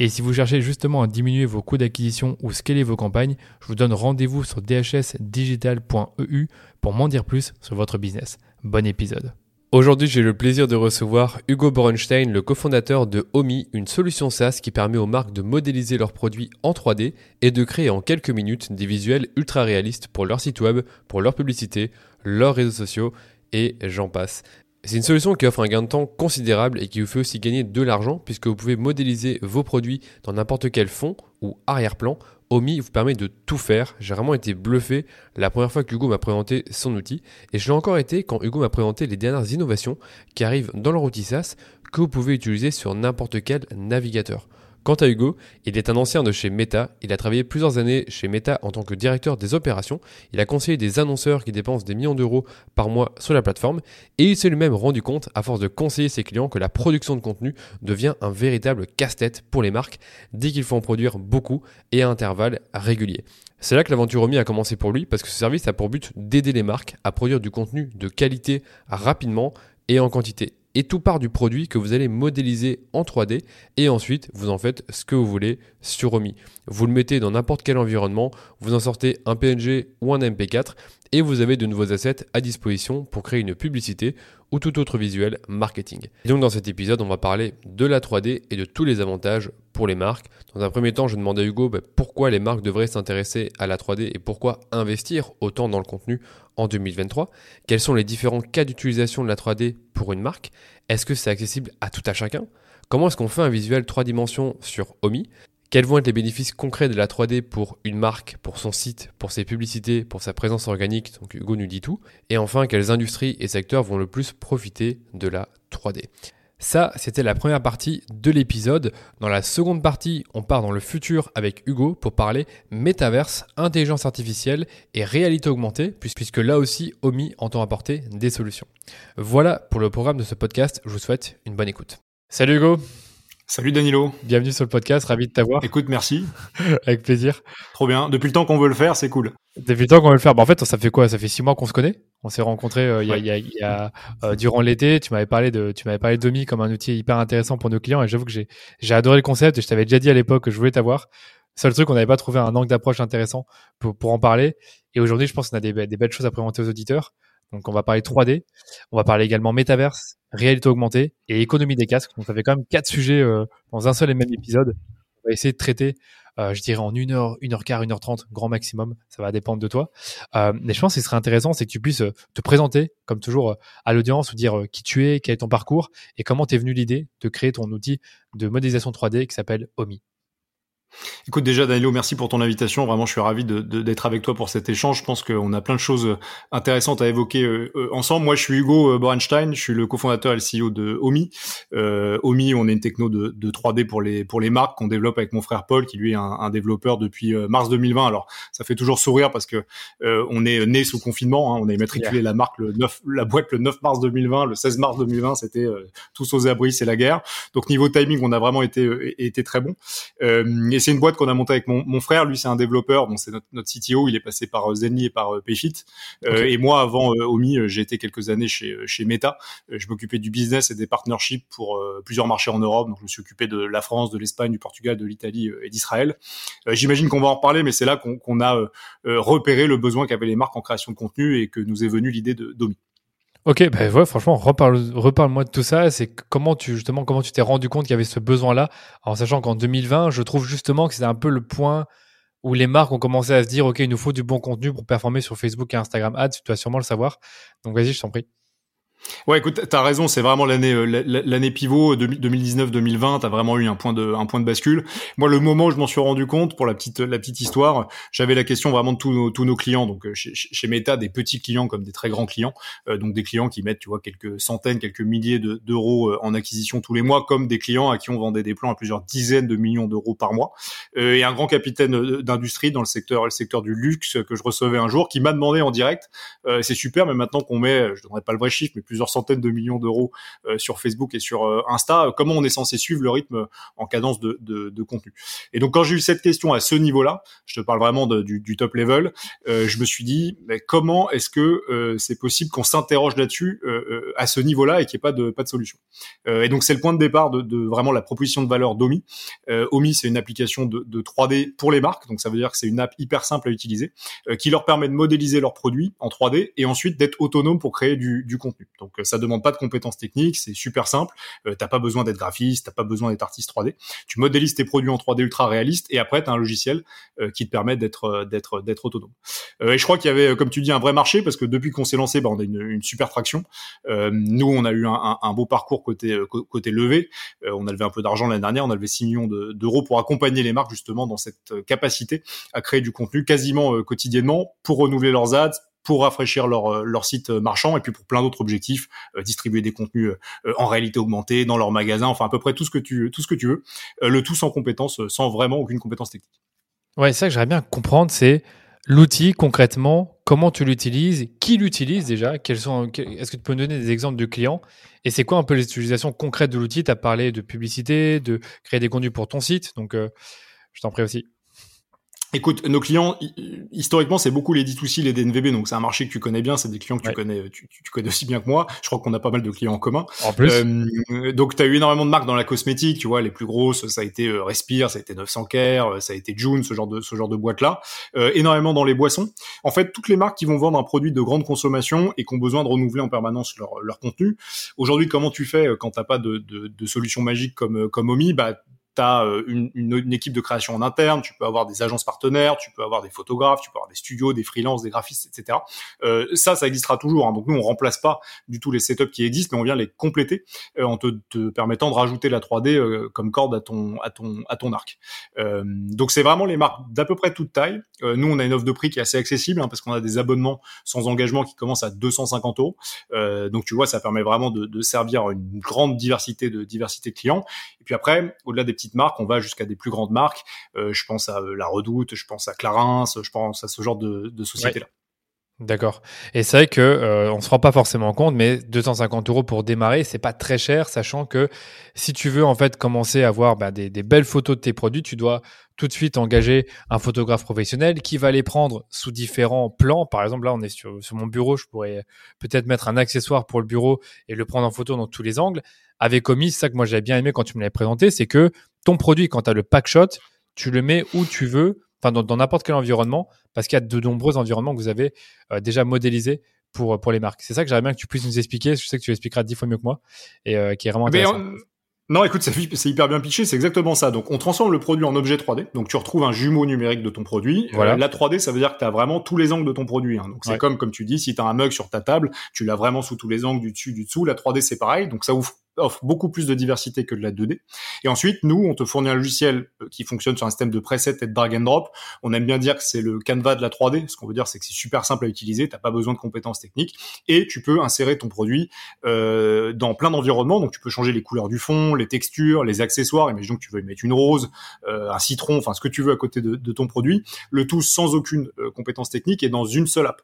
Et si vous cherchez justement à diminuer vos coûts d'acquisition ou scaler vos campagnes, je vous donne rendez-vous sur dhsdigital.eu pour m'en dire plus sur votre business. Bon épisode. Aujourd'hui, j'ai le plaisir de recevoir Hugo Borenstein, le cofondateur de Omi, une solution SaaS qui permet aux marques de modéliser leurs produits en 3D et de créer en quelques minutes des visuels ultra réalistes pour leur site web, pour leur publicité, leurs réseaux sociaux et j'en passe. C'est une solution qui offre un gain de temps considérable et qui vous fait aussi gagner de l'argent puisque vous pouvez modéliser vos produits dans n'importe quel fond ou arrière-plan. Omi vous permet de tout faire. J'ai vraiment été bluffé la première fois que Hugo m'a présenté son outil et je l'ai encore été quand Hugo m'a présenté les dernières innovations qui arrivent dans leur outil SaaS que vous pouvez utiliser sur n'importe quel navigateur. Quant à Hugo, il est un ancien de chez Meta, il a travaillé plusieurs années chez Meta en tant que directeur des opérations, il a conseillé des annonceurs qui dépensent des millions d'euros par mois sur la plateforme, et il s'est lui-même rendu compte, à force de conseiller ses clients, que la production de contenu devient un véritable casse-tête pour les marques, dès qu'il faut en produire beaucoup et à intervalles réguliers. C'est là que l'aventure Omi a commencé pour lui, parce que ce service a pour but d'aider les marques à produire du contenu de qualité rapidement et en quantité et tout part du produit que vous allez modéliser en 3D et ensuite vous en faites ce que vous voulez sur Omi. Vous le mettez dans n'importe quel environnement, vous en sortez un PNG ou un MP4 et vous avez de nouveaux assets à disposition pour créer une publicité ou tout autre visuel marketing. Et donc dans cet épisode, on va parler de la 3D et de tous les avantages pour les marques. Dans un premier temps, je demandais à Hugo bah, pourquoi les marques devraient s'intéresser à la 3D et pourquoi investir autant dans le contenu en 2023. Quels sont les différents cas d'utilisation de la 3D pour une marque? Est-ce que c'est accessible à tout à chacun? Comment est-ce qu'on fait un visuel 3 dimensions sur Omi? Quels vont être les bénéfices concrets de la 3D pour une marque, pour son site, pour ses publicités, pour sa présence organique Donc Hugo nous dit tout. Et enfin, quelles industries et secteurs vont le plus profiter de la 3D ça, c'était la première partie de l'épisode. Dans la seconde partie, on part dans le futur avec Hugo pour parler métaverse, intelligence artificielle et réalité augmentée, puisque là aussi, Omi entend apporter des solutions. Voilà pour le programme de ce podcast. Je vous souhaite une bonne écoute. Salut Hugo Salut Danilo. Bienvenue sur le podcast, ravi de t'avoir. Écoute, merci. Avec plaisir. Trop bien. Depuis le temps qu'on veut le faire, c'est cool. Depuis le temps qu'on veut le faire. Bah, en fait, ça fait quoi? Ça fait six mois qu'on se connaît. On s'est rencontrés euh, il y a, y a, euh, durant l'été. Tu m'avais parlé de, tu m'avais parlé d'Omi comme un outil hyper intéressant pour nos clients. Et j'avoue que j'ai, j'ai adoré le concept. Et je t'avais déjà dit à l'époque que je voulais t'avoir. Seul truc, on n'avait pas trouvé un angle d'approche intéressant pour, pour en parler. Et aujourd'hui, je pense qu'on a des, des belles choses à présenter aux auditeurs. Donc, on va parler 3D. On va parler également métaverse, réalité augmentée et économie des casques. Donc ça fait quand même quatre sujets euh, dans un seul et même épisode. On va essayer de traiter, euh, je dirais en une heure, une heure quart, une heure trente, grand maximum. Ça va dépendre de toi. Euh, mais je pense que ce serait intéressant, c'est que tu puisses te présenter, comme toujours, à l'audience, ou dire qui tu es, quel est ton parcours et comment t'es venu l'idée de créer ton outil de modélisation 3D qui s'appelle OMI. Écoute, déjà, Danilo, merci pour ton invitation. Vraiment, je suis ravi d'être de, avec toi pour cet échange. Je pense qu'on a plein de choses intéressantes à évoquer euh, euh, ensemble. Moi, je suis Hugo euh, Borenstein. Je suis le cofondateur et le CEO de Omi. Euh, Omi, on est une techno de, de 3D pour les, pour les marques qu'on développe avec mon frère Paul, qui lui est un, un développeur depuis mars 2020. Alors, ça fait toujours sourire parce que on est né sous confinement. Hein. On a immatriculé la marque le 9, la boîte le 9 mars 2020. Le 16 mars 2020, c'était tous aux abris, c'est la guerre. Donc, niveau timing, on a vraiment été, été très bon. C'est une boîte qu'on a montée avec mon, mon frère. Lui, c'est un développeur, donc c'est notre, notre, CTO. Il est passé par euh, Zenly et par euh, Payfit. Euh, et moi, avant Omi, j'ai été quelques années chez, chez Meta. je m'occupais du business et des partnerships pour plusieurs marchés en Europe. Donc, je me suis occupé de la France, de l'Espagne, du Portugal, de l'Italie et d'Israël. J'imagine qu'on va en reparler, mais c'est là qu'on a repéré le besoin qu'avaient les marques en création de contenu et que nous est venue l'idée d'Omi. Ok, bah ouais, franchement, reparle, reparle-moi de tout ça. C'est comment tu justement comment tu t'es rendu compte qu'il y avait ce besoin-là, en sachant qu'en 2020, je trouve justement que c'est un peu le point où les marques ont commencé à se dire, OK, il nous faut du bon contenu pour performer sur Facebook et Instagram Ads, tu dois sûrement le savoir. Donc vas-y, je t'en prie. Ouais, écoute, t'as raison, c'est vraiment l'année euh, l'année pivot 2019-2020. T'as vraiment eu un point de un point de bascule. Moi, le moment où je m'en suis rendu compte, pour la petite la petite histoire, j'avais la question vraiment de tous nos, tous nos clients. Donc euh, chez, chez Meta, des petits clients comme des très grands clients, euh, donc des clients qui mettent, tu vois, quelques centaines, quelques milliers d'euros en acquisition tous les mois, comme des clients à qui on vendait des plans à plusieurs dizaines de millions d'euros par mois. et un grand capitaine d'industrie dans le secteur le secteur du luxe que je recevais un jour, qui m'a demandé en direct, c'est super, mais maintenant qu'on met, je donnerai pas le vrai chiffre, plusieurs centaines de millions d'euros euh, sur Facebook et sur euh, Insta, euh, comment on est censé suivre le rythme en cadence de, de, contenu Et donc quand j'ai eu cette question à ce niveau-là, je te parle vraiment du, top level, je me suis dit mais comment est-ce que c'est possible qu'on s'interroge là-dessus à ce niveau-là et qu'il n'y ait pas de pas de solution? Et donc c'est le point de départ de, de, vraiment la proposition de valeur d'Omi. Omi c'est une application de, de 3D pour les marques, donc ça veut dire que c'est une app hyper simple à utiliser qui leur permet de modéliser leurs produits en 3D et ensuite d'être autonome pour créer du, du contenu. Donc ça demande pas de compétences techniques, c'est super simple. Euh, t'as pas besoin d'être graphiste, t'as pas besoin d'être artiste 3D. Tu modélises tes produits en 3D ultra réaliste et après t'as un logiciel euh, qui te permet d'être euh, d'être d'être autonome. et je crois qu'il y avait, comme tu dis, un vrai marché parce que depuis qu'on s'est lancé, bah, on a une, super traction. nous, on a eu un, un, beau parcours côté côté levé. on a levé un peu d'argent l'année dernière, on a levé 6 millions d'euros pour accompagner les marques justement dans cette capacité à créer du contenu quasiment quotidiennement pour renouveler leurs ads, pour rafraîchir leur, euh, site marchand et puis pour plein d'autres objectifs, euh, distribuer des contenus euh, en réalité augmentée dans leur magasin, enfin à peu près tout ce que tu veux, le tout sans compétence, sans vraiment aucune compétence technique. Ouais, ça que j'aimerais bien comprendre, c'est l'outil concrètement, comment tu l'utilises, qui l'utilise déjà, est-ce que tu peux me donner des exemples de clients et c'est quoi un peu l'utilisation concrète de l'outil? Tu as parlé de publicité, de créer des contenus pour ton site, donc je t'en prie aussi. Écoute, nos clients, historiquement, c'est beaucoup les D2C, les DNVB, donc c'est un marché que tu connais bien, c'est des clients que tu connais, tu, tu, connais aussi bien que moi. Je crois qu'on a pas mal de clients en commun. En plus. Euh, donc, tu as eu énormément de marques dans la cosmétique, tu vois, les plus grosses, ça a été euh, Respire, ça a été 900 Care, euh, ça a été June, ce genre de ce genre de boîte là. Euh, énormément dans les boissons. En fait, toutes les marques qui vont vendre un produit de grande consommation et qui ont besoin de renouveler en permanence leur, leur contenu. Aujourd'hui, comment tu fais quand t'as pas de, de, de solution magique comme comme Omi? Bah tu euh, une, équipe de création en interne, tu peux avoir des agences partenaires, tu peux avoir des photographes, tu peux avoir des studios, des freelances, des graphistes, etc. Euh, ça, ça existera toujours. Hein. Donc nous, on remplace pas du tout les setups qui existent, mais on vient les compléter euh, en te, permettant de rajouter la 3D euh, comme corde à ton à ton à ton arc. Donc c'est vraiment les marques d'à peu près toute taille. nous, on a une offre de prix qui est assez accessible hein, parce qu'on a des abonnements sans engagement qui commencent à 250 euros. donc tu vois, ça permet vraiment de, de servir une grande diversité de diversité de clients. Et puis après, au-delà des petits marques, on va jusqu'à des plus grandes marques. Euh, je pense à euh, La Redoute, je pense à Clarins, je pense à ce genre de, sociétés-là. D'accord. Et c'est vrai que euh, on se rend pas forcément compte, mais 250 euros pour démarrer, c'est pas très cher, sachant que si tu veux en fait commencer à avoir bah, des, belles photos de tes produits, tu dois tout de suite engager un photographe professionnel qui va les prendre sous différents plans. Par exemple, là, on est sur, sur mon bureau, je pourrais peut-être mettre un accessoire pour le bureau et le prendre en photo dans tous les angles. Avec Omi, ça que moi j'ai bien aimé quand tu me l'avais présenté, c'est que ton produit, quand tu as le pack shot, tu le mets où tu veux, enfin dans n'importe quel environnement, parce qu'il y a de nombreux environnements que vous avez euh, déjà modélisés pour, pour les marques. C'est ça que j'aimerais bien que tu puisses nous expliquer. Je sais que tu l'expliqueras dix fois mieux que moi et euh, qui est vraiment intéressant. Non, écoute, c'est hyper bien pitché, c'est exactement ça. Donc, on transforme le produit en objet 3D. Donc, tu retrouves un jumeau numérique de ton produit. Voilà. la 3D, ça veut dire que tu as vraiment tous les angles de ton produit. Hein. Donc, c'est comme, comme tu dis, si tu as un mug sur ta table, tu l'as vraiment sous tous les angles, du dessus, du dessous. La 3D, c'est pareil. Donc, ça ouvre offre beaucoup plus de diversité que de la 2D. Et ensuite, nous, on te fournit un logiciel euh, qui fonctionne sur un système de preset et de drag and drop. On aime bien dire que c'est le Canva de la 3D. Ce qu'on veut dire, c'est que c'est super simple à utiliser. T'as pas besoin de compétences techniques et tu peux insérer ton produit euh, dans plein d'environnements. Donc, tu peux changer les couleurs du fond, les textures, les accessoires. Imaginons que tu veux y mettre une rose, euh, un citron, enfin ce que tu veux à côté de, ton produit. Le tout sans aucune compétence technique et dans une seule app.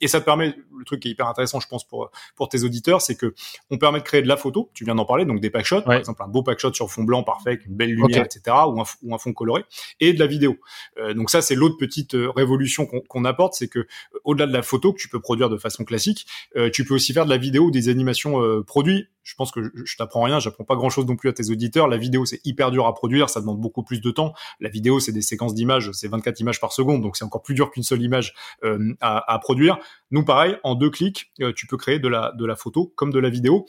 Et ça te permet, le truc qui est hyper intéressant, je pense pour pour tes auditeurs, c'est que on permet de créer de la photo, tu viens d'en parler, donc des packshots, par exemple un beau packshot sur fond blanc parfait avec une belle lumière, etc., ou un, ou un, fond coloré, et de la vidéo. Euh, donc ça, c'est l'autre petite euh, révolution qu'on apporte, c'est que euh, au-delà de la photo que tu peux produire de façon classique, tu peux aussi faire de la vidéo ou des animations produits. Je pense que je, t'apprends rien, j'apprends pas grand-chose non plus à tes auditeurs. La vidéo, c'est hyper dur à produire, ça demande beaucoup plus de temps. La vidéo, c'est des séquences d'images, c'est 24 images par seconde, donc c'est encore plus dur qu'une seule image à, à, produire. Nous, pareil, en deux clics, tu peux créer de la, de la photo comme de la vidéo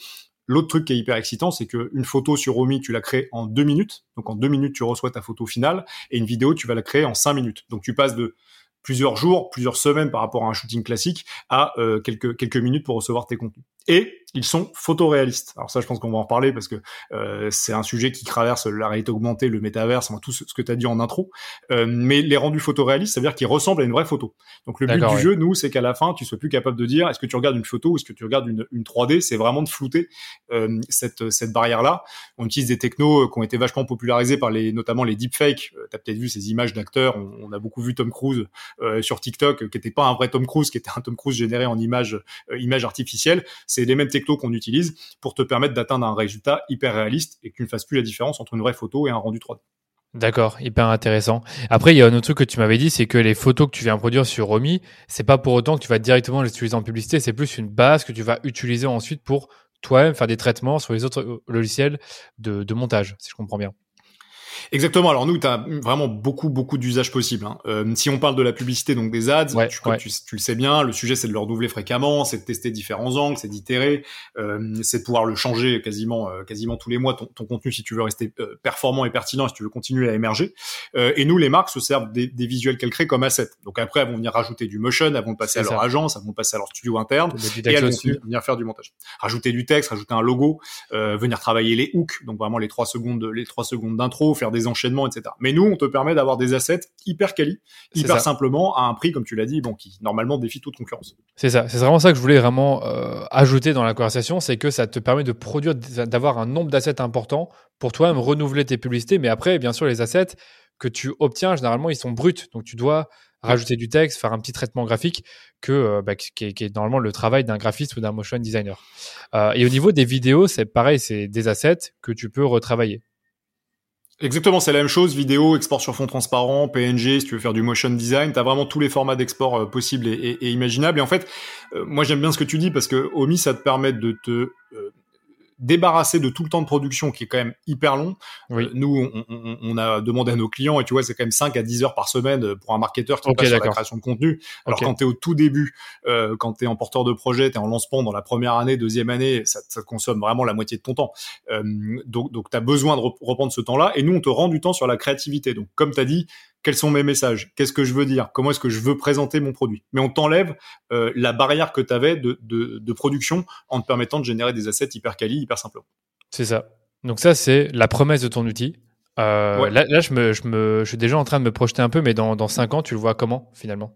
L'autre truc qui est hyper excitant, c'est qu'une photo sur Omi, tu la crées en deux minutes. Donc en deux minutes, tu reçois ta photo finale. Et une vidéo, tu vas la créer en cinq minutes. Donc tu passes de plusieurs jours, plusieurs semaines par rapport à un shooting classique à euh, quelques quelques minutes pour recevoir tes contenus. Et ils sont photoréalistes. Alors ça, je pense qu'on va en reparler parce que euh, c'est un sujet qui traverse la réalité augmentée, le métaverse, enfin, tout ce, que tu as dit en intro. Euh, mais les rendus photoréalistes, ça veut dire qu'ils ressemblent à une vraie photo. Donc le but du jeu, nous, c'est qu'à la fin, tu sois plus capable de dire est-ce que tu regardes une photo ou est-ce que tu regardes une, une 3D. C'est vraiment de flouter euh, cette, cette barrière-là. On utilise des technos qui ont été vachement popularisés par les, notamment les deepfakes. tu as peut-être vu ces images d'acteurs. On, a beaucoup vu Tom Cruise sur TikTok, qui était pas un vrai Tom Cruise, qui était un Tom Cruise généré en image, image artificielle. C'est les mêmes technos qu'on utilise pour te permettre d'atteindre un résultat hyper réaliste et que tu ne fasses plus la différence entre une vraie photo et un rendu 3D. D'accord, hyper intéressant. Après, il y a un autre truc que tu m'avais dit, c'est que les photos que tu viens produire sur Romy, c'est pas pour autant que tu vas directement les utiliser en publicité, c'est plus une base que tu vas utiliser ensuite pour toi-même faire des traitements sur les autres logiciels de montage, si je comprends bien. Exactement. Alors nous, tu as vraiment beaucoup, beaucoup d'usages possibles. Hein. Euh, si on parle de la publicité, donc des ads, tu, tu, le sais bien, le sujet c'est de le renouveler fréquemment, c'est de tester différents angles, c'est d'itérer, euh, c'est de pouvoir le changer quasiment, euh, quasiment tous les mois ton, ton, contenu si tu veux rester euh, performant et pertinent, si tu veux continuer à émerger. Euh, et nous, les marques se servent des, des visuels qu'elles créent comme assets. Donc après, elles vont venir rajouter du motion, elles vont passer à leur agence, elles vont passer à leur studio interne, et elles vont venir faire du montage. Rajouter du texte, rajouter un logo, venir travailler les hooks, donc vraiment les trois secondes, les trois secondes d'intro, faire des enchaînements, etc. Mais nous, on te permet d'avoir des assets hyper quali, hyper simplement, à un prix, comme tu l'as dit, bon, qui normalement défie toute concurrence. C'est ça. C'est vraiment ça que je voulais vraiment euh, ajouter dans la conversation, c'est que ça te permet de produire, d'avoir un nombre d'assets important pour toi-même renouveler tes publicités. Mais après, bien sûr, les assets que tu obtiens, généralement, ils sont bruts. Donc, tu dois rajouter du texte, faire un petit traitement graphique que euh, bah, qui, est, normalement le travail d'un graphiste ou d'un motion designer. Euh, et au niveau des vidéos, c'est pareil, c'est des assets que tu peux retravailler. Exactement, c'est la même chose, vidéo, export sur fond transparent, PNG, si tu veux faire du motion design, tu as vraiment tous les formats d'export euh, possibles et, imaginables. Et en fait, euh, moi j'aime bien ce que tu dis parce que OMI, ça te permet de te euh, débarrasser de tout le temps de production qui est quand même hyper long. Euh, nous, on, a demandé à nos clients, et tu vois, c'est quand même 5 à 10 heures par semaine euh, pour un marketeur qui passe sur la création de contenu. Alors quand tu es au tout début, euh, quand tu es en porteur de projet, tu es en lancement dans la première année, deuxième année, ça, ça consomme vraiment la moitié de ton temps. Euh, donc donc tu as besoin de reprendre ce temps-là. Et nous, on te rend du temps sur la créativité. Donc comme tu as dit, quels sont mes messages, qu'est-ce que je veux dire, comment est-ce que je veux présenter mon produit. Mais on t'enlève euh, la barrière que tu avais de, de, de, production en te permettant de générer des assets hyper quali, hyper simplement. C'est ça. Donc ça, c'est la promesse de ton outil. Euh, là, là je, me, je, me, je suis déjà en train de me projeter un peu, mais dans, dans 5 ans, tu le vois comment finalement?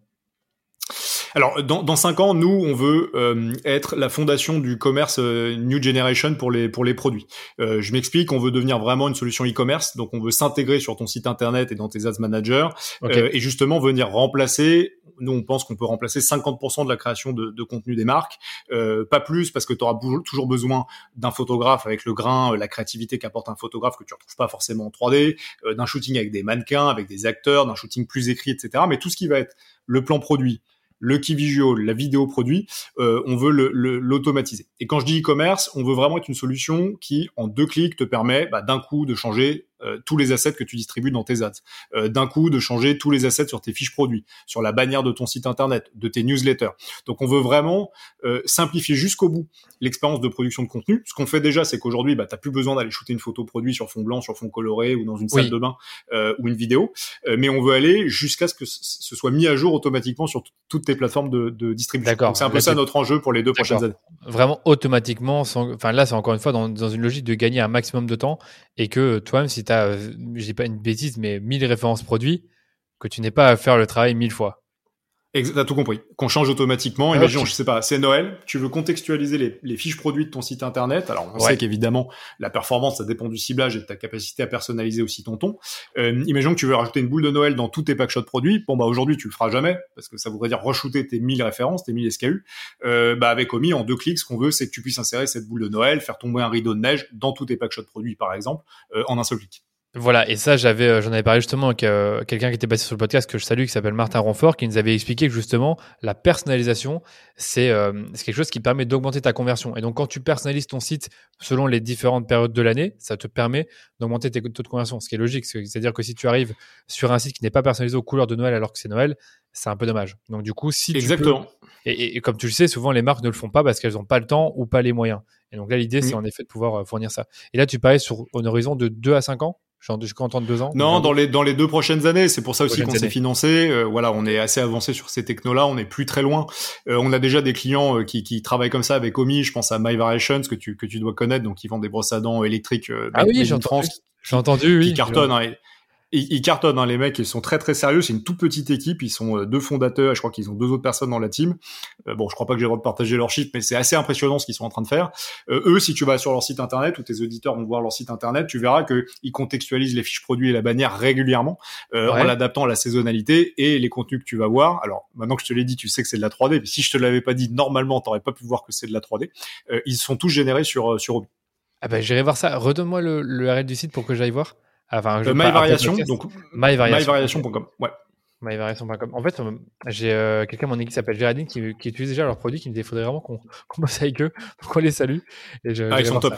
Alors, dans, dans cinq ans, nous, on veut euh, être la fondation du commerce euh, New Generation pour les, pour les produits. Euh, je m'explique, on veut devenir vraiment une solution e-commerce, donc on veut s'intégrer sur ton site internet et dans tes ads managers, et justement venir remplacer, nous on pense qu'on peut remplacer 50% de la création de, de contenu des marques, pas plus, parce que tu auras toujours besoin d'un photographe avec le grain, la créativité qu'apporte un photographe que tu retrouves pas forcément en 3D, d'un shooting avec des mannequins, avec des acteurs, d'un shooting plus écrit, etc. Mais tout ce qui va être le plan produit, le key visual, la vidéo produit, euh, on veut l'automatiser. Et quand je dis e-commerce, on veut vraiment être une solution qui, en deux clics, te permet bah, d'un coup de changer euh, tous les assets que tu distribues dans tes ads. Euh, d'un coup, de changer tous les assets sur tes fiches produits, sur la bannière de ton site internet, de tes newsletters. Donc, on veut vraiment euh, simplifier jusqu'au bout l'expérience de production de contenu. Ce qu'on fait déjà, c'est qu'aujourd'hui, bah, tu plus besoin d'aller shooter une photo produit sur fond blanc, sur fond coloré ou dans une salle de bain ou une vidéo. mais on veut aller jusqu'à ce que ce soit mis à jour automatiquement sur toutes tes plateformes de, de distribution. C'est un peu ça notre enjeu pour les deux prochaines années. Vraiment automatiquement. Enfin là, c'est encore une fois dans, dans une logique de gagner un maximum de temps et que toi-même, si tu as, euh, dis pas une bêtise, mais 1000 références produits, que tu n'aies pas à faire le travail mille fois. T'as tout compris. Qu'on change automatiquement. Ah, Imaginons, je sais pas, c'est Noël. Tu veux contextualiser les, les, fiches produits de ton site internet? Alors, on sait qu'évidemment, la performance, ça dépend du ciblage et de ta capacité à personnaliser aussi ton ton. Euh, imaginons que tu veux rajouter une boule de Noël dans tous tes packshots produits. Bon, bah, aujourd'hui, tu le feras jamais parce que ça voudrait dire re-shooter tes 1000 références, tes 1000 SKU. Euh, bah, avec Omi, en deux clics, ce qu'on veut, c'est que tu puisses insérer cette boule de Noël, faire tomber un rideau de neige dans tous tes packshots produits, par exemple, euh, en un seul clic. Voilà, et ça, j'avais, euh, j'en avais parlé justement avec euh, quelqu'un qui était passé sur le podcast que je salue, qui s'appelle Martin Ronfort, qui nous avait expliqué que justement, la personnalisation, c'est, euh, c'est quelque chose qui permet d'augmenter ta conversion. Et donc, quand tu personnalises ton site selon les différentes périodes de l'année, ça te permet d'augmenter tes taux de conversion, ce qui est logique. C'est-à-dire que si tu arrives sur un site qui n'est pas personnalisé aux couleurs de Noël alors que c'est Noël, c'est un peu dommage. Donc du coup, si Exactement. Tu et, comme tu le sais, souvent les marques ne le font pas parce qu'elles n'ont pas le temps ou pas les moyens. Et donc là, l'idée, c'est en effet de pouvoir euh, fournir ça. Et là, tu parlais sur un horizon de 2 à 5 ans? Content de deux ans. Non, dans les dans les deux prochaines années, c'est pour ça aussi qu'on s'est financé. Euh, voilà, on est assez avancé sur ces technos-là, on est plus très loin. Euh, on a déjà des clients qui, qui travaillent comme ça avec Omi. Je pense à My Variations que tu que tu dois connaître, donc ils vendent des brosses à dents électriques. ah oui, j'ai entendu. J'ai entendu, oui. Qui cartonnent. Hein, ils, cartonnent, hein, les mecs, ils sont très très sérieux. C'est une toute petite équipe. Ils sont euh, deux fondateurs. Je crois qu'ils ont deux autres personnes dans la team. Euh, bon, je crois pas que j'ai le droit de partager leurs chiffres, mais c'est assez impressionnant ce qu'ils sont en train de faire. Euh, eux, si tu vas sur leur site internet ou tes auditeurs vont voir leur site internet, tu verras que ils contextualisent les fiches produits et la bannière régulièrement en l'adaptant à la saisonnalité et les contenus que tu vas voir. Alors maintenant que je te l'ai dit, tu sais que c'est de la 3D. Mais si je te l'avais pas dit, normalement, t'aurais pas pu voir que c'est de la 3D. ils sont tous générés sur sur Obi. Ah ben, j'irai voir ça. Redonne-moi le, le du site pour que j'aille voir. Enfin, je MyVariation, donc myvariation.com. Ouais. MyVariation.com. En fait, euh, j'ai euh, quelqu'un mon équipe qui s'appelle Géraldine qui, qui, utilise déjà leurs produits, qui me dit qu'il faudrait vraiment qu'on bosse avec eux, qu'on les salue. Et je, ah, ils sont top.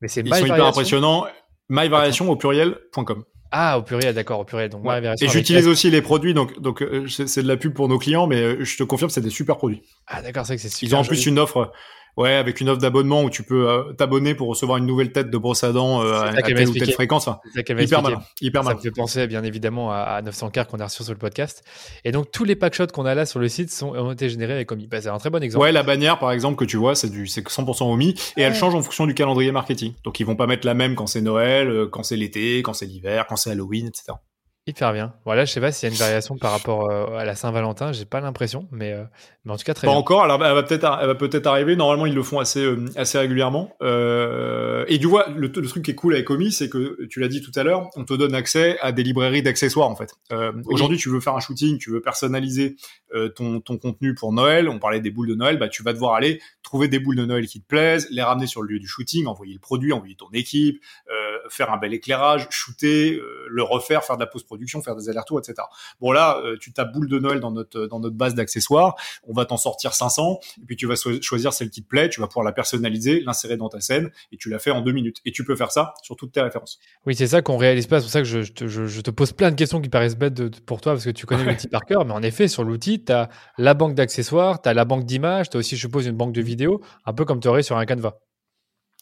Mais c'est ils sont hyper impressionnants. MyVariation au pluriel.com. Ah, au pluriel, d'accord, au pluriel. Donc, Et j'utilise aussi les produits, donc donc euh, c'est de la pub pour nos clients, mais je te confirme, c'est des super produits. Ah, d'accord, c'est que c'est super. Ils ont en plus une offre Ouais, avec une offre d'abonnement où tu peux euh, t'abonner pour recevoir une nouvelle tête de brosse à dents euh, à, telle ou telle fréquence. hyper mal. Hyper Ça me fait penser bien évidemment à, 900 k qu'on a reçu sur le podcast. Et donc tous les packshots qu'on a là sur le site sont, ont été générés avec Omi. Bah, c'est un très bon exemple. Ouais, la bannière par exemple que tu vois, c'est du c'est 100% Omi et elle change en fonction du calendrier marketing. Donc ils vont pas mettre la même quand c'est Noël, euh, quand c'est l'été, quand c'est l'hiver, quand c'est Halloween, etc. Hyper bien. Voilà, je sais pas s'il y a une variation par rapport euh, à la Saint-Valentin, j'ai pas l'impression, mais, euh, mais en tout cas très pas bien. encore. Alors elle va peut-être, elle va peut-être arriver. Normalement, ils le font assez, euh, assez régulièrement. et du vois, le, le, truc qui est cool avec Omi, c'est que tu l'as dit tout à l'heure, on te donne accès à des librairies d'accessoires en fait. Aujourd'hui, tu veux faire un shooting, tu veux personnaliser ton, ton contenu pour Noël. On parlait des boules de Noël, bah tu vas devoir aller trouver des boules de Noël qui te plaisent, les ramener sur le lieu du shooting, envoyer le produit, envoyer ton équipe, faire un bel éclairage, shooter, le refaire, faire de la post-production, faire des alertes etc. Bon là, euh, tu tapes boule de Noël dans notre dans notre base d'accessoires, on va t'en sortir 500, et puis tu vas choisir celle qui te plaît, tu vas pouvoir la personnaliser, l'insérer dans ta scène, et tu la fais en deux minutes. Et tu peux faire ça sur toutes tes références. Oui, c'est ça qu'on réalise pas. C'est pour ça que je, te, pose plein de questions qui paraissent bêtes pour toi parce que tu connais l'outil par cœur. Mais en effet, sur l'outil, tu as la banque d'accessoires, tu as la banque d'images, tu as aussi, je suppose, une banque de vidéos, un peu comme tu aurais sur un Canva.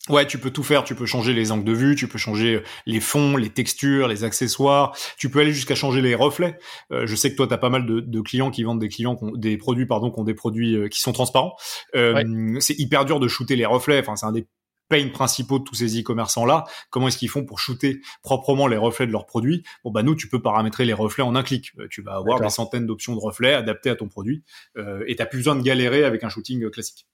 Ouais, tu peux tout faire. Tu peux changer les angles de vue, tu peux changer euh, les fonds, les textures, les accessoires. Tu peux aller jusqu'à changer les reflets. Euh, je sais que toi, tu as pas mal de, clients qui vendent des clients, des produits, pardon, qui ont des produits euh, qui sont transparents. C'est hyper dur de shooter les reflets. Enfin, c'est un des pains principaux de tous ces e-commerçants là. Comment est-ce qu'ils font pour shooter proprement les reflets de leurs produits? Bon bah nous, tu peux paramétrer les reflets en un clic. Tu vas avoir des centaines d'options de reflets adaptées à ton produit et t'as plus besoin de galérer avec un shooting classique.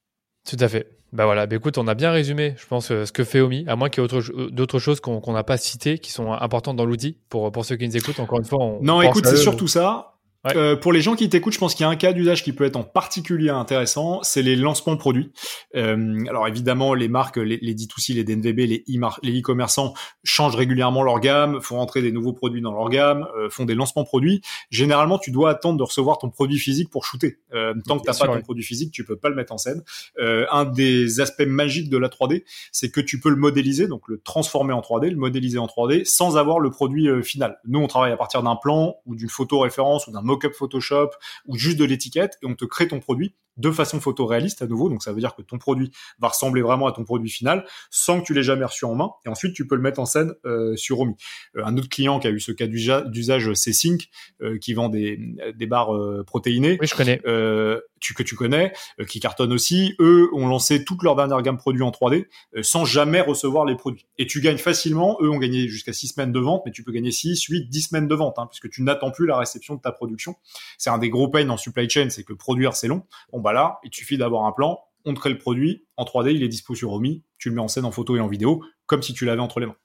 Tout à fait. Bah voilà, bah écoute, on a bien résumé, je pense, euh, ce que fait Omi, à moins qu'il y ait d'autres choses qu'on n'a pas citées, qui sont importantes dans l'outil, pour, pour ceux qui nous écoutent, encore une fois. On, non, écoute, c'est surtout ça. Euh, pour les gens qui t'écoutent, je pense qu'il y a un cas d'usage qui peut être en particulier intéressant, c'est les lancements produits. Euh, alors évidemment, les marques, les, les D2C, les DNVB, les e-commerçants changent régulièrement leur gamme, font entrer des nouveaux produits dans leur gamme, euh, font des lancements produits. Généralement, tu dois attendre de recevoir ton produit physique pour shooter. Euh, tant que t'as pas ton produit physique, tu peux pas le mettre en scène. Euh, un des aspects magiques de la 3D, c'est que tu peux le modéliser, donc le transformer en 3D, le modéliser en 3D, sans avoir le produit final. Nous, on travaille à partir d'un plan ou d'une photo référence ou d'un mock-up Photoshop ou juste de l'étiquette et on te crée ton produit de façon photoréaliste à nouveau. Donc ça veut dire que ton produit va ressembler vraiment à ton produit final sans que tu l'aies jamais reçu en main. Et ensuite tu peux le mettre en scène euh, sur Omi. Euh, un autre client qui a eu ce cas d'usage, c'est Sync euh, qui vend des, des barres protéinées. Oui, je connais. Que tu connais, qui cartonne aussi. Eux ont lancé toute leur dernière gamme produits en 3D sans jamais recevoir les produits. Et tu gagnes facilement. Eux ont gagné jusqu'à 6 semaines de vente, mais tu peux gagner 6, 8, 10 semaines de vente, hein, puisque tu n'attends plus la réception de ta production. C'est un des gros pains en supply chain, c'est que produire c'est long bah là, il suffit d'avoir un plan, on te crée le produit, en 3D, il est dispo sur Omi, tu le mets en scène en photo et en vidéo, comme si tu l'avais entre les mains.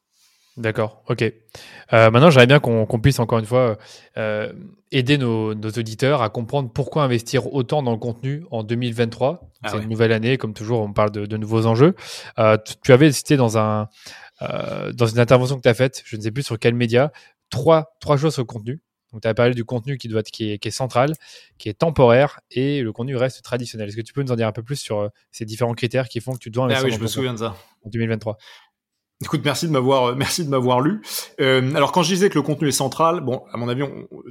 D'accord, ok. Euh, maintenant, j'aimerais bien qu'on puisse encore une fois euh, aider nos, auditeurs à comprendre pourquoi investir autant dans le contenu en 2023. Ah C'est une nouvelle année, comme toujours, on parle de, nouveaux enjeux. Euh, tu, avais cité dans, un, dans une intervention que tu as faite, je ne sais plus sur quel média, trois, trois choses sur le contenu. Donc, tu as parlé du contenu qui, doit être, qui, est, central, qui est temporaire et le contenu reste traditionnel. Est-ce que tu peux nous en dire un peu plus sur ces différents critères qui font que tu dois investir ah oui, je me souviens de ça. en 2023 Écoute, merci de m'avoir, merci de m'avoir lu. Euh, alors quand je disais que le contenu est central, bon, à mon avis,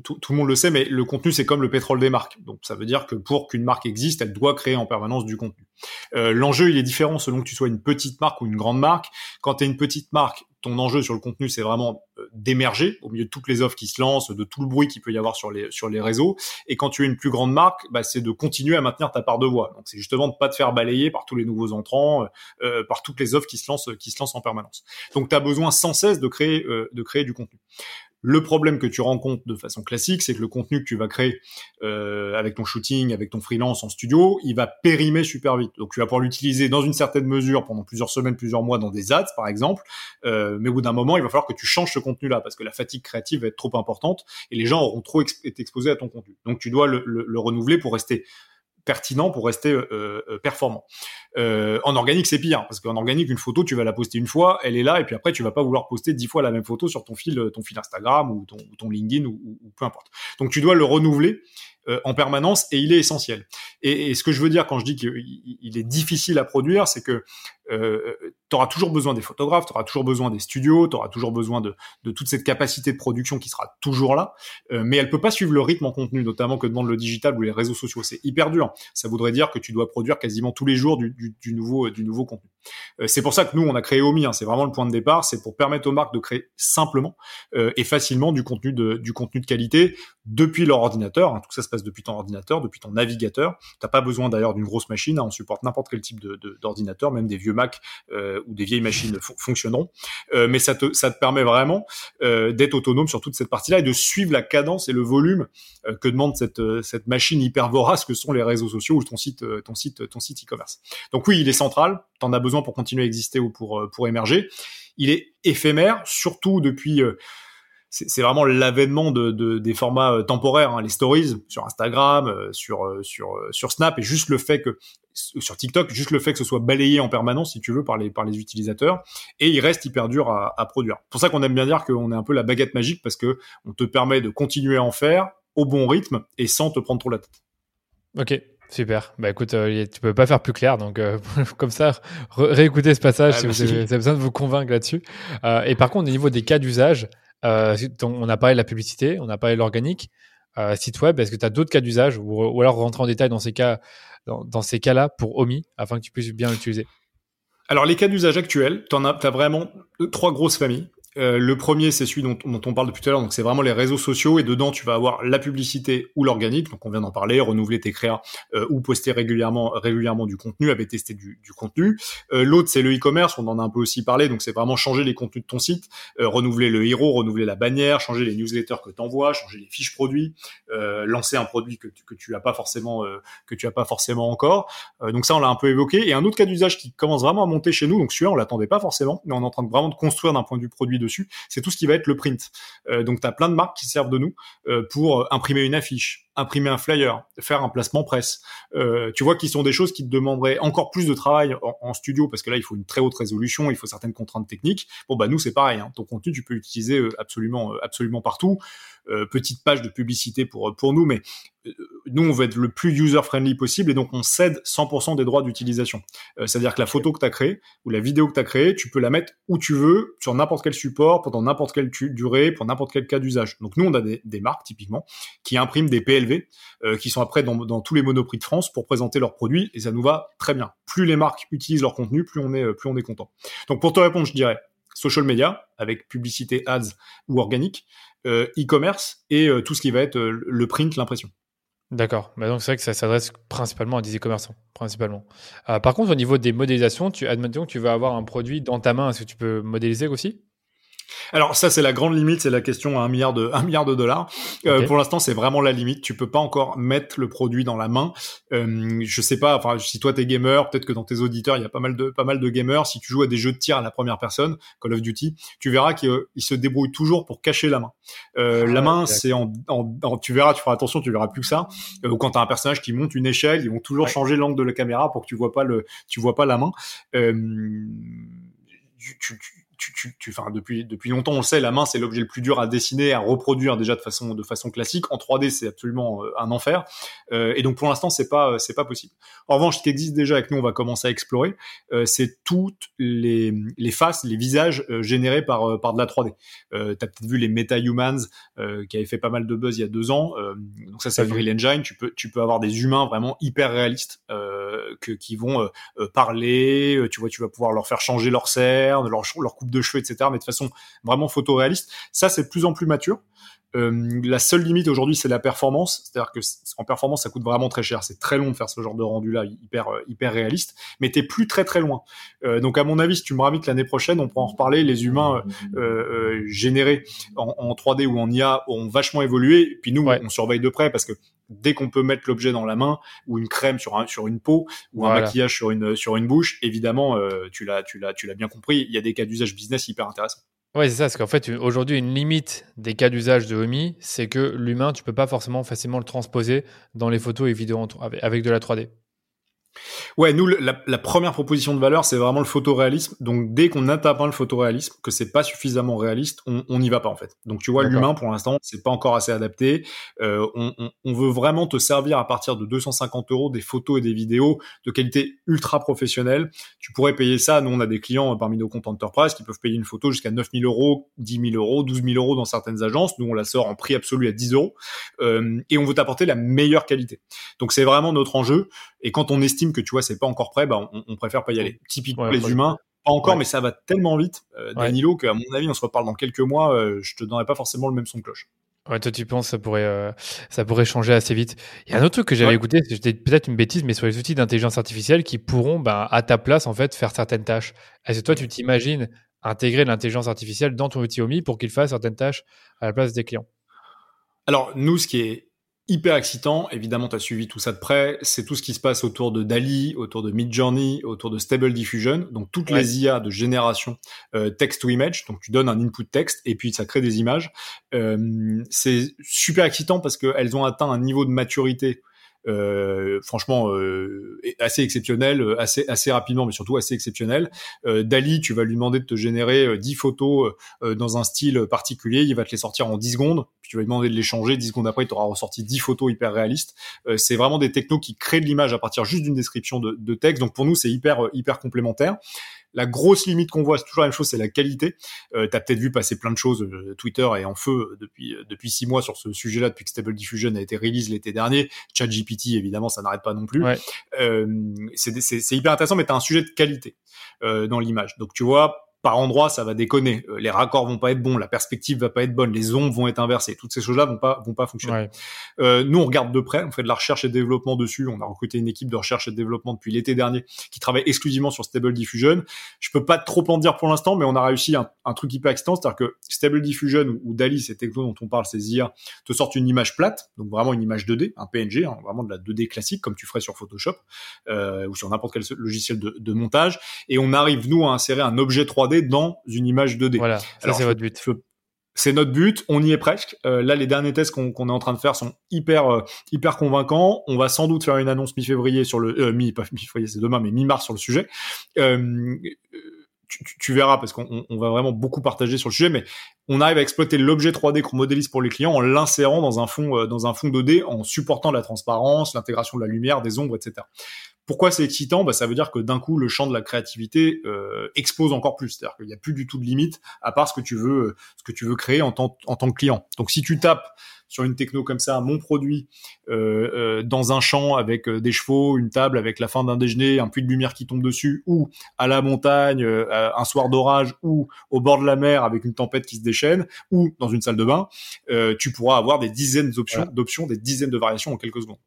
tout, tout, le monde le sait, mais le contenu c'est comme le pétrole des marques. Donc ça veut dire que pour qu'une marque existe, elle doit créer en permanence du contenu. Euh, L'enjeu, il est différent selon que tu sois une petite marque ou une grande marque. Quand tu es une petite marque, ton enjeu sur le contenu, c'est vraiment euh, d'émerger au milieu de toutes les offres qui se lancent, de tout le bruit qu'il peut y avoir sur les sur les réseaux. Et quand tu es une plus grande marque, bah, c'est de continuer à maintenir ta part de voix. Donc c'est justement de pas te faire balayer par tous les nouveaux entrants, euh, euh par toutes les offres qui se lancent qui se lancent en permanence. Donc tu as besoin sans cesse de créer euh, de créer du contenu. Le problème que tu rencontres de façon classique, c'est que le contenu que tu vas créer euh, avec ton shooting, avec ton freelance en studio, il va périmer super vite. Donc tu vas pouvoir l'utiliser dans une certaine mesure pendant plusieurs semaines, plusieurs mois dans des ads par exemple, euh, mais au bout d'un moment, il va falloir que tu changes ce contenu-là parce que la fatigue créative va être trop importante et les gens auront trop été exposés à ton contenu. Donc tu dois le, le renouveler pour rester pertinent pour rester euh, euh, performant. Euh, en organique, c'est pire parce qu'en organique, une photo, tu vas la poster une fois, elle est là, et puis après, tu vas pas vouloir poster dix fois la même photo sur ton fil, Instagram ou ton, LinkedIn ou, peu importe. Donc, tu dois le renouveler euh, en permanence et il est essentiel. Et, ce que je veux dire quand je dis qu'il est difficile à produire, c'est que euh, tu auras toujours besoin des photographes, tu auras toujours besoin des studios, tu auras toujours besoin de, toute cette capacité de production qui sera toujours là, euh, mais elle peut pas suivre le rythme en contenu, notamment que demande le digital ou les réseaux sociaux. C'est hyper dur. Ça voudrait dire que tu dois produire quasiment tous les jours du, nouveau, du nouveau contenu. Euh, c'est pour ça que nous, on a créé Omi, hein, c'est vraiment le point de départ, c'est pour permettre aux marques de créer simplement et facilement du contenu de, du contenu de qualité depuis leur ordinateur. Hein. tout ça se passe depuis ton ordinateur, depuis ton navigateur. T'as pas besoin d'ailleurs d'une grosse machine, hein, on supporte n'importe quel type d'ordinateur, même des vieux Mac euh, ou des vieilles machines fonctionneront. mais ça te, permet vraiment d'être autonome sur toute cette partie-là et de suivre la cadence et le volume que demande cette, machine hyper vorace que sont les réseaux sociaux ou ton site, ton site, ton site e-commerce. Donc oui, il est central. T'en as besoin pour continuer à exister ou pour euh, émerger. Il est éphémère, surtout depuis euh, c'est vraiment l'avènement de, de, des formats euh, temporaires, hein, les stories sur Instagram, sur sur sur Snap, et juste le fait que sur TikTok, juste le fait que ce soit balayé en permanence, si tu veux, par les par les utilisateurs, et il reste hyper dur à, à produire. C'est pour ça qu'on aime bien dire qu'on est un peu la baguette magique parce que on te permet de continuer à en faire au bon rythme et sans te prendre trop la tête. Ok, Super. Bah écoute, euh, tu peux pas faire plus clair, donc euh, comme ça, réécoutez ce passage ah, si vous avez, besoin de vous convaincre là-dessus. Euh, et par contre, au niveau des cas d'usage, on a parlé de la publicité, on a parlé de l'organique, site web. Est-ce que tu as d'autres cas d'usage ou, alors rentrer en détail dans ces cas, dans, ces cas-là pour OMI afin que tu puisses bien l'utiliser? Alors les cas d'usage actuels, tu as, as vraiment trois grosses familles. Euh, le premier, c'est celui dont, on parle depuis tout à l'heure, donc c'est vraiment les réseaux sociaux, et dedans, tu vas avoir la publicité ou l'organique, donc on vient d'en parler, renouveler tes créas euh, ou poster régulièrement régulièrement du contenu, avec tester du, du contenu. Euh, l'autre, c'est le e-commerce, on en a un peu aussi parlé, donc c'est vraiment changer les contenus de ton site, renouveler le héros, renouveler la bannière, changer les newsletters que tu envoies, changer les fiches produits, lancer un produit que, que tu as pas forcément que tu as pas forcément encore. donc ça, on l'a un peu évoqué. Et un autre cas d'usage qui commence vraiment à monter chez nous, donc celui-là, on l'attendait pas forcément, mais on est en train de vraiment de construire d'un point de vue produit de c'est tout ce qui va être le print. Euh, donc tu as plein de marques qui servent de nous euh, pour imprimer une affiche, imprimer un flyer, faire un placement presse. Euh, tu vois qui sont des choses qui te demanderaient encore plus de travail en, studio parce que là il faut une très haute résolution, il faut certaines contraintes techniques. Bon bah nous c'est pareil, hein. ton contenu tu peux l'utiliser absolument absolument partout. Euh, petite page de publicité pour pour nous, mais euh, nous on veut être le plus user friendly possible et donc on cède 100% des droits d'utilisation. Euh, c'est-à-dire que la photo que tu as créée ou la vidéo que tu as créée, tu peux la mettre où tu veux, sur n'importe quel support, pendant n'importe quelle durée, pour n'importe quel cas d'usage. Donc nous on a des, des, marques typiquement qui impriment des PLV qui sont après dans, dans tous les monoprix de France pour présenter leurs produits et ça nous va très bien. Plus les marques utilisent leur contenu, plus on est plus on est content. Donc pour te répondre, je dirais social media avec publicité ads ou organique, euh, e-commerce et euh, tout ce qui va être euh, le print, l'impression. D'accord. Bah donc c'est vrai que ça s'adresse principalement à des e-commerçants, principalement. par contre, au niveau des modélisations, tu admettons que tu vas avoir un produit dans ta main. Est-ce que tu peux modéliser aussi? Alors ça c'est la grande limite, c'est la question à un milliard de un milliard de dollars. Euh, pour l'instant c'est vraiment la limite. Tu peux pas encore mettre le produit dans la main. Euh, je sais pas. Enfin si toi t'es gamer, peut-être que dans tes auditeurs il y a pas mal de pas mal de gamers. Si tu joues à des jeux de tir à la première personne, Call of Duty, tu verras qu'ils se débrouillent toujours pour cacher la main. Euh, ah la main c'est en, en, tu verras, tu feras attention, tu verras plus que ça. Euh, ou quand t'as un personnage qui monte une échelle, ils vont toujours changer l'angle de la caméra pour que tu vois pas le tu vois pas la main. Euh, tu, tu, tu, tu, tu enfin, depuis depuis longtemps, on le sait, la main c'est l'objet le plus dur à dessiner, à reproduire déjà de façon de façon classique. En 3D, c'est absolument euh, un enfer. Euh, et donc pour l'instant, c'est pas c'est pas possible. En revanche, ce qui existe déjà et que nous on va commencer à explorer, euh, c'est toutes les les faces, les visages générés par par de la 3D. Euh, T'as peut-être vu les Meta Humans qui avaient fait pas mal de buzz il y a deux ans. donc ça, c'est Unreal Engine. Tu peux tu peux avoir des humains vraiment hyper réalistes que qui vont parler. Tu vois, tu vas pouvoir leur faire changer leur cerne, leur leur coupe de cheveux, etc. Mais de façon vraiment photoréaliste. Ça, c'est de plus en plus mature. Euh, la seule limite aujourd'hui, c'est la performance. C'est-à-dire que en performance, ça coûte vraiment très cher. C'est très long de faire ce genre de rendu-là, hyper euh, hyper réaliste. Mais t'es plus très très loin. Euh, donc à mon avis, si tu me ravites l'année prochaine, on pourra en reparler. Les humains euh, générés en, en, 3D ou en IA ont vachement évolué. Et puis nous, on surveille de près parce que dès qu'on peut mettre l'objet dans la main ou une crème sur un, sur une peau ou un maquillage sur une sur une bouche, évidemment, tu l'as tu l'as tu l'as bien compris. Il y a des cas d'usage business hyper intéressants. Oui, c'est ça, parce qu'en fait, aujourd'hui, une limite des cas d'usage de OMI, c'est que l'humain, tu peux pas forcément facilement le transposer dans les photos et vidéos avec de la 3D. Ouais, nous, la, la, première proposition de valeur, c'est vraiment le photoréalisme. Donc, dès qu'on atteint le photoréalisme, que c'est pas suffisamment réaliste, on n'y va pas en fait. Donc, tu vois, l'humain, pour l'instant, c'est pas encore assez adapté. Euh, on, on, on, veut vraiment te servir à partir de 250 euros des photos et des vidéos de qualité ultra professionnelle. Tu pourrais payer ça. Nous, on a des clients euh, parmi nos comptes enterprise qui peuvent payer une photo jusqu'à 9000 euros, 10 000 euros, 12 000 euros dans certaines agences. Nous, on la sort en prix absolu à 10 euros. Euh, et on veut t'apporter la meilleure qualité. Donc, c'est vraiment notre enjeu. Et quand on estime que tu vois c'est pas encore prêt, bah on, on préfère pas y aller. Typiquement les humains, pas encore, mais ça va tellement vite, euh, Danilo, qu'à mon avis on se reparle dans quelques mois. Euh, je te donnerai pas forcément le même son de cloche. Ouais, toi tu penses ça pourrait euh, ça pourrait changer assez vite. Il y a un autre truc que j'avais écouté, c'était peut-être une bêtise, mais sur les outils d'intelligence artificielle qui pourront, bah, à ta place en fait, faire certaines tâches. Est-ce que toi tu t'imagines intégrer l'intelligence artificielle dans ton outil OMI pour qu'il fasse certaines tâches à la place des clients? Alors nous, ce qui est hyper excitant. Évidemment, tu as suivi tout ça de près. C'est tout ce qui se passe autour de DALI, autour de Midjourney, autour de Stable Diffusion. Donc, toutes les IA de génération euh, text to image. Donc, tu donnes un input texte et puis ça crée des images. Euh, c'est super excitant parce qu'elles ont atteint un niveau de maturité franchement euh, assez exceptionnel, euh, assez assez rapidement, mais surtout assez exceptionnel. Dali, tu vas lui demander de te générer 10 photos dans un style particulier, il va te les sortir en 10 secondes, puis tu vas lui demander de les changer, 10 secondes après, il t'aura ressorti 10 photos hyper réalistes. c'est vraiment des technos qui créent de l'image à partir juste d'une description de, de, texte, donc pour nous c'est hyper hyper complémentaire. La grosse limite qu'on voit, c'est toujours la même chose, c'est la qualité. Euh, tu as peut-être vu passer plein de choses. Euh, Twitter est en feu depuis euh, depuis six mois sur ce sujet-là, depuis que Stable Diffusion a été release l'été dernier. ChatGPT, évidemment, ça n'arrête pas non plus. Euh, c'est hyper intéressant, mais tu as un sujet de qualité euh, dans l'image. Donc tu vois, par endroit, ça va déconner. Euh, les raccords vont pas être bons, la perspective va pas être bonne, les ombres vont être inversées. Toutes ces choses-là vont pas vont pas fonctionner. Euh, nous, on regarde de près, on fait de la recherche et développement dessus. On a recruté une équipe de recherche et de développement depuis l'été dernier qui travaille exclusivement sur Stable Diffusion. Je peux pas trop en dire pour l'instant, mais on a réussi un, un truc hyper excitant, c'est-à-dire que Stable Diffusion ou, DALI, ces technos dont on parle, ces IA, te sortent une image plate, donc vraiment une image 2D, un PNG, hein, vraiment de la 2D classique comme tu ferais sur Photoshop euh, ou sur n'importe quel logiciel de, de montage, et on arrive nous à insérer un objet 3D dans une image 2D. Voilà, ça c'est votre but. C'est notre but, on y est presque. Euh, là, les derniers tests qu'on est en train de faire sont hyper euh, hyper convaincants. On va sans doute faire une annonce mi-février sur le euh, mi pas mi-février, c'est demain, mais mi-mars sur le sujet. Tu, tu, verras parce qu'on on va vraiment beaucoup partager sur le sujet, mais on arrive à exploiter l'objet 3D qu'on modélise pour les clients en l'insérant dans un fond dans un fond 2D en supportant la transparence, l'intégration de la lumière, des ombres, etc. Pourquoi c'est excitant? Bah, Ça veut dire que d'un coup, le champ de la créativité euh, explose encore plus. C'est-à-dire qu'il n'y a plus du tout de limite à part ce que tu veux, ce que tu veux créer en tant, en tant que client. Donc si tu tapes sur une techno comme ça, mon produit euh, euh, dans un champ avec euh, des chevaux, une table avec la fin d'un déjeuner, un puits de lumière qui tombe dessus, ou à la montagne, euh, un soir d'orage, ou au bord de la mer avec une tempête qui se déchaîne, ou dans une salle de bain, euh, tu pourras avoir des dizaines d'options, d'options, des dizaines de variations en quelques secondes.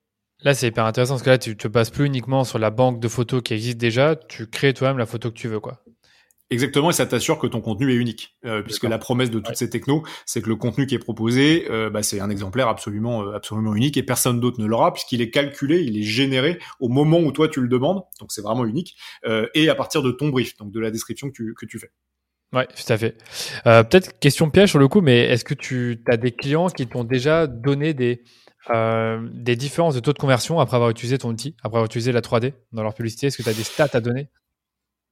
Là, c'est hyper intéressant parce que là, tu te bases plus uniquement sur la banque de photos qui existe déjà, tu crées toi-même la photo que tu veux, quoi. Exactement, et ça t'assure que ton contenu est unique, euh, puisque la promesse de toutes ces technos, c'est que le contenu qui est proposé, euh, bah, c'est un exemplaire absolument, euh, absolument unique, et personne d'autre ne l'aura, puisqu'il est calculé, il est généré au moment où toi tu le demandes, donc c'est vraiment unique, et à partir de ton brief, donc de la description que tu, que tu fais. Ouais, tout à fait. Euh, peut-être question piège sur le coup, mais est-ce que tu as des clients qui t'ont déjà donné des euh, des différences de taux de conversion après avoir utilisé ton outil, après avoir utilisé la 3D dans leur publicité Est-ce que tu as des stats à donner?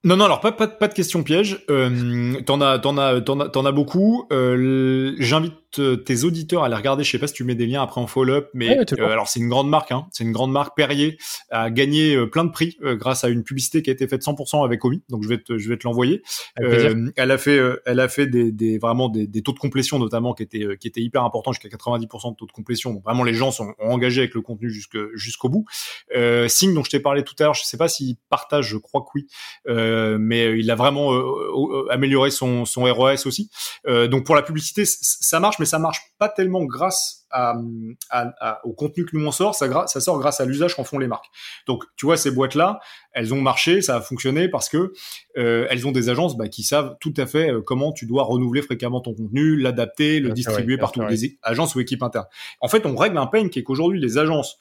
Non, non, alors pas, pas, pas de question piège. Euh, t'en as, t'en as, t'en as, as beaucoup. Euh, J'invite tes auditeurs à les regarder. Je sais pas si tu mets des liens après en follow-up, mais euh, alors c'est une grande marque. Hein, c'est une grande marque. Perrier a gagné euh, plein de prix grâce à une publicité qui a été faite 100% avec Omi. Donc je vais te, je vais te l'envoyer. elle a fait, elle a fait des, des vraiment des, des, taux de complétion notamment qui étaient, qui étaient hyper importants jusqu'à 90% de taux de complétion. Donc vraiment les gens sont engagés avec le contenu jusqu'au bout. Euh, Sing dont je t'ai parlé tout à l'heure, je sais pas s'il partage, je crois que oui. Euh, mais euh, il a vraiment euh, amélioré son, son ROS aussi. donc pour la publicité, ça marche, mais ça marche pas tellement grâce à, à, au contenu que nous on sort, ça, ça sort grâce à l'usage qu'en font les marques. Donc, tu vois, ces boîtes-là, elles ont marché, ça a fonctionné parce que euh, elles ont des agences bah, qui savent tout à fait comment tu dois renouveler fréquemment ton contenu, l'adapter, le distribuer partout, des agences ou équipes internes. En fait, on règle un pain qui est qu'aujourd'hui, les agences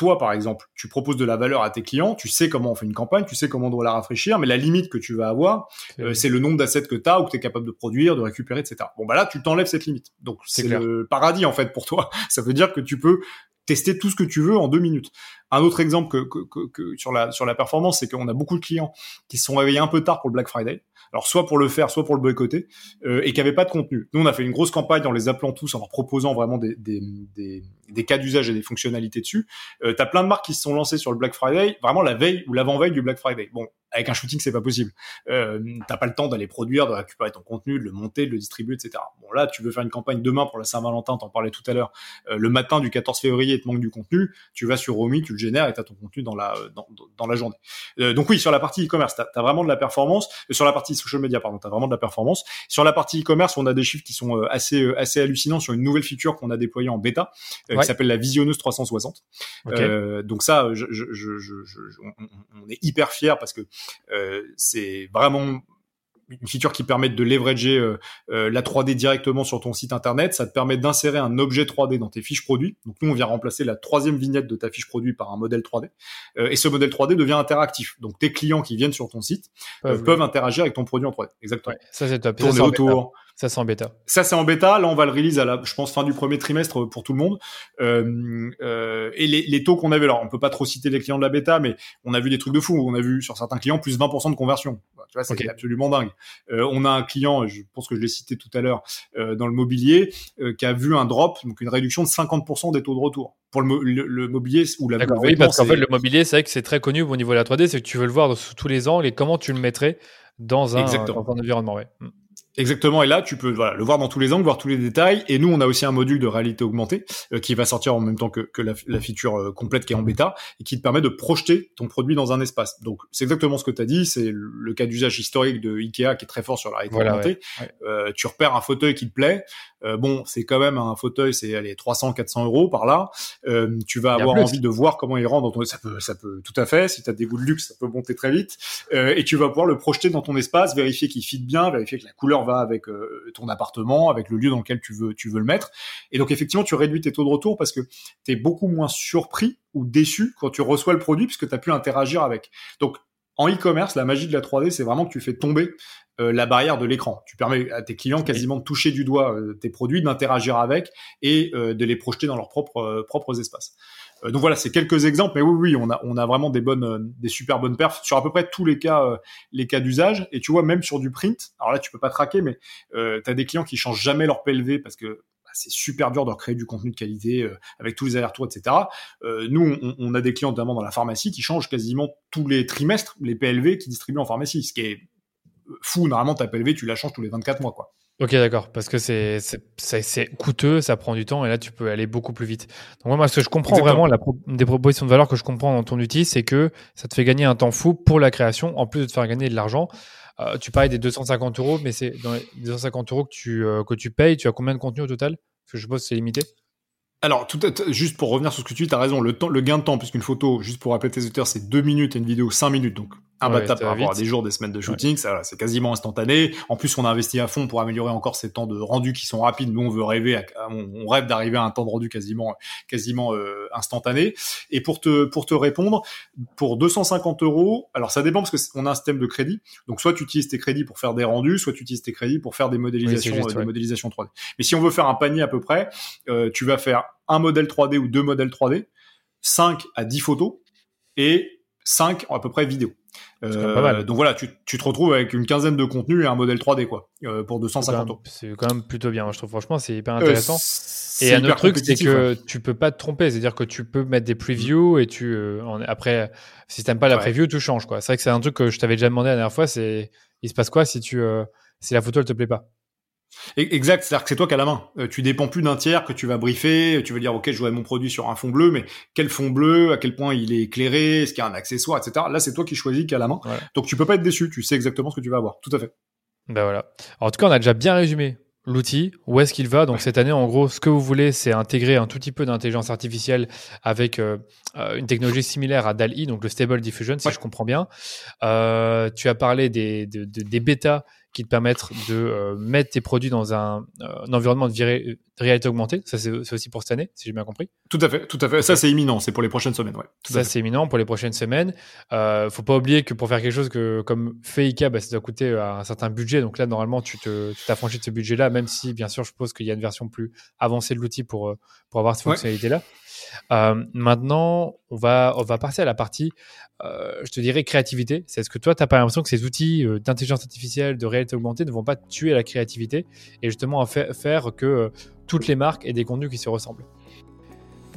toi, par exemple, tu proposes de la valeur à tes clients, tu sais comment on fait une campagne, tu sais comment on doit la rafraîchir, mais la limite que tu vas avoir, euh, c'est le nombre d'assets que tu as ou que tu es capable de produire, de récupérer, etc. Bon, bah là, tu t'enlèves cette limite. Donc, c'est le paradis, en fait, pour toi. Ça veut dire que tu peux tester tout ce que tu veux en deux minutes. Un autre exemple que, que, que, sur la sur la performance, c'est qu'on a beaucoup de clients qui se sont réveillés un peu tard pour le Black Friday alors soit pour le faire, soit pour le boycotter, euh, et qui n'avaient pas de contenu. Nous, on a fait une grosse campagne en les appelant tous, en leur proposant vraiment des, des, des, des cas d'usage et des fonctionnalités dessus. Euh, T'as plein de marques qui se sont lancées sur le Black Friday, vraiment la veille ou l'avant-veille du Black Friday. Bon, avec un shooting, c'est pas possible. Euh, T'as pas le temps d'aller produire, de récupérer ton contenu, de le monter, de le distribuer, etc. Bon là, tu veux faire une campagne demain pour la Saint-Valentin, t'en parlais tout à l'heure. Euh, le matin du 14 février, il te manque du contenu. Tu vas sur Romy, tu le génères et t'as ton contenu dans la dans, dans la journée. Euh, donc oui, sur la partie e-commerce, t'as as vraiment de la performance. Euh, sur la partie social media, pardon, t'as vraiment de la performance. Sur la partie e-commerce, on a des chiffres qui sont euh, assez assez hallucinants sur une nouvelle feature qu'on a déployée en bêta, qui s'appelle la visionneuse 360. donc ça, je, je, je, on, on, est hyper fier parce que c'est vraiment une feature qui permet de leverager euh, euh, la 3D directement sur ton site internet. Ça te permet d'insérer un objet 3D dans tes fiches produits. Donc nous, on vient remplacer la troisième vignette de ta fiche produit par un modèle 3D. Euh, et ce modèle 3D devient interactif. Donc tes clients qui viennent sur ton site peuvent interagir avec ton produit en 3D. Exactement. ça c'est top. Tourner autour. Ça c'est en bêta. Ça c'est en bêta. Là on va le release à la, je pense fin du premier trimestre pour tout le monde. Euh, euh, et les, les taux qu'on avait, alors on peut pas trop citer les clients de la bêta, mais on a vu des trucs de fou. On a vu sur certains clients plus 20% de conversion. Tu vois, c'est absolument dingue. Euh, on a un client, je pense que je l'ai cité tout à l'heure, euh, dans le mobilier, euh, qui a vu un drop, donc une réduction de 50% des taux de retour pour le, le, mobilier ou la. Oui, parce qu'en fait le mobilier, c'est vrai que c'est très connu au niveau de la 3D, c'est que tu veux le voir sous tous les angles et comment tu le mettrais dans un, dans un environnement. Ouais. Exactement. Et là, tu peux voilà, le voir dans tous les angles, voir tous les détails. Et nous, on a aussi un module de réalité augmentée euh, qui va sortir en même temps que, que la, la, feature euh, complète qui est en bêta et qui te permet de projeter ton produit dans un espace. Donc, c'est exactement ce que tu as dit. C'est le cas d'usage historique de Ikea qui est très fort sur la réalité augmentée. Euh, tu repères un fauteuil qui te plaît. Euh, bon, c'est quand même un fauteuil, c'est allez 300, 400 euros par là. Euh, tu vas avoir envie de voir comment il rentre dans ton. Ça peut, ça peut tout à fait. Si tu as des goûts de luxe, ça peut monter très vite. Euh, et tu vas pouvoir le projeter dans ton espace, vérifier qu'il fit bien, vérifier que la couleur va avec ton appartement, avec le lieu dans lequel tu veux, tu veux le mettre. Et donc effectivement, tu réduis tes taux de retour parce que tu es beaucoup moins surpris ou déçu quand tu reçois le produit puisque tu as pu interagir avec. Donc en e-commerce, la magie de la 3D, c'est vraiment que tu fais tomber euh, la barrière de l'écran. Tu permets à tes clients quasiment de toucher du doigt euh, tes produits, d'interagir avec et euh, de les projeter dans leurs propres propres espaces. donc voilà, c'est quelques exemples, mais oui, oui, on a on a vraiment des bonnes, des super bonnes perfs sur à peu près tous les cas, les cas d'usage. Et tu vois, même sur du print, alors là, tu peux pas traquer, mais tu as des clients qui changent jamais leur PLV parce que bah, c'est super dur de recréer du contenu de qualité avec tous les allers-retours, etc. nous, on, on, a des clients notamment dans la pharmacie qui changent quasiment tous les trimestres les PLV qui distribuent en pharmacie, ce qui est fou. Normalement, ta PLV, tu la changes tous les 24 mois, quoi. Ok, d'accord, parce que c'est coûteux, ça prend du temps, et là tu peux aller beaucoup plus vite. Donc moi, ce que je comprends vraiment, la des propositions de valeur que je comprends dans ton outil, c'est que ça te fait gagner un temps fou pour la création, en plus de te faire gagner de l'argent. Euh, tu parlais des 250 euros, mais c'est dans les 250 euros que tu euh, que tu payes. Tu as combien de contenu au total? Parce que je suppose que c'est limité. Alors, tout, juste pour revenir sur ce que tu dis, tu as raison, le, temps, le gain de temps, puisqu'une photo, juste pour rappeler tes auteurs, c'est deux minutes et une vidéo cinq minutes. Donc, imbattable par rapport à des jours, des semaines de shooting, ça, c'est quasiment instantané. En plus, on a investi à fond pour améliorer encore ces temps de rendu qui sont rapides. Nous, on veut rêver, à, on, rêve d'arriver à un temps de rendu quasiment, quasiment euh, instantané. Et pour te, pour te répondre, pour 250 euros, alors ça dépend parce qu'on a un système de crédit. Donc, soit tu utilises tes crédits pour faire des rendus, soit tu utilises tes crédits pour faire des modélisations, euh, des modélisations 3D. Mais si on veut faire un panier à peu près, euh, tu vas faire un modèle 3D ou deux modèles 3D, 5 à 10 photos et 5 à peu près vidéo. Euh, donc voilà, tu, tu, te retrouves avec une quinzaine de contenus et un modèle 3D quoi, euh, pour 250 euros. C'est quand même plutôt bien, je trouve. Franchement, c'est hyper intéressant. et un autre truc, c'est que tu peux pas te tromper, c'est-à-dire que tu peux mettre des previews et tu après, si t'aimes pas la preview, tout change quoi. C'est vrai que c'est un truc que je t'avais déjà demandé la dernière fois. C'est il se passe quoi si tu si la photo elle te plaît pas? Exact, c'est-à-dire que c'est toi qui as la main. Euh, tu dépends plus d'un tiers que tu vas briefer. Tu vas dire, ok, je vois mon produit sur un fond bleu, mais quel fond bleu, à quel point il est éclairé, est-ce qu'il y a un accessoire, etc. Là, c'est toi qui choisis, qui a la main. Donc, tu peux pas être déçu. Tu sais exactement ce que tu vas avoir. Tout à fait. Ben voilà. en tout cas, on a déjà bien résumé l'outil, où est-ce qu'il va. Donc cette année, en gros, ce que vous voulez, c'est intégrer un tout petit peu d'intelligence artificielle avec euh, euh, une technologie similaire à DALI, donc le Stable Diffusion, si je comprends bien. Euh, tu as parlé des, des bêtas qui te permettent de euh, mettre tes produits dans un, euh, environnement de, réalité augmentée. Ça, c'est aussi pour cette année, si j'ai bien compris. Tout à fait, tout à fait. Ça, c'est imminent. C'est pour les prochaines semaines, ouais. ça, c'est imminent pour les prochaines semaines. Euh, faut pas oublier que pour faire quelque chose que, comme fait IKEA, bah, ça doit coûter euh, un certain budget. Donc là, normalement, tu t'affranchis de ce budget-là, même si, bien sûr, je suppose qu'il y a une version plus avancée de l'outil pour, pour avoir cette fonctionnalité-là. Euh, maintenant, on va, on va passer à la partie, euh, je te dirais, créativité. C'est ce que toi, tu n'as pas l'impression que ces outils euh, d'intelligence artificielle, de réalité augmentée ne vont pas tuer la créativité et justement faire que toutes les marques aient des contenus qui se ressemblent.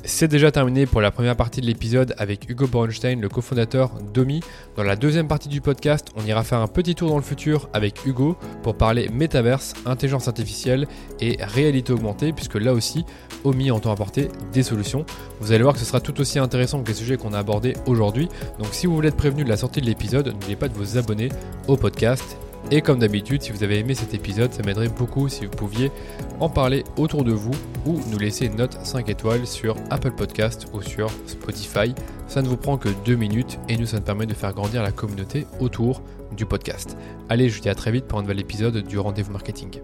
C'est déjà terminé pour la première partie de l'épisode avec Hugo Bornstein, le cofondateur d'Omi. Dans la deuxième partie du podcast, on ira faire un petit tour dans le futur avec Hugo pour parler métaverse, intelligence artificielle et réalité augmentée, puisque là aussi, Omi entend apporter des solutions. Vous allez voir que ce sera tout aussi intéressant que les sujets qu'on a abordés aujourd'hui. Donc si vous voulez être prévenu de la sortie de l'épisode, n'oubliez pas de vous abonner au podcast et comme d'habitude, si vous avez aimé cet épisode, ça m'aiderait beaucoup si vous pouviez en parler autour de vous ou nous laisser une note 5 étoiles sur Apple Podcast ou sur Spotify. Ça ne vous prend que 2 minutes et nous, ça nous permet de faire grandir la communauté autour du podcast. Allez, je vous dis à très vite pour un nouvel épisode du Rendez-vous Marketing.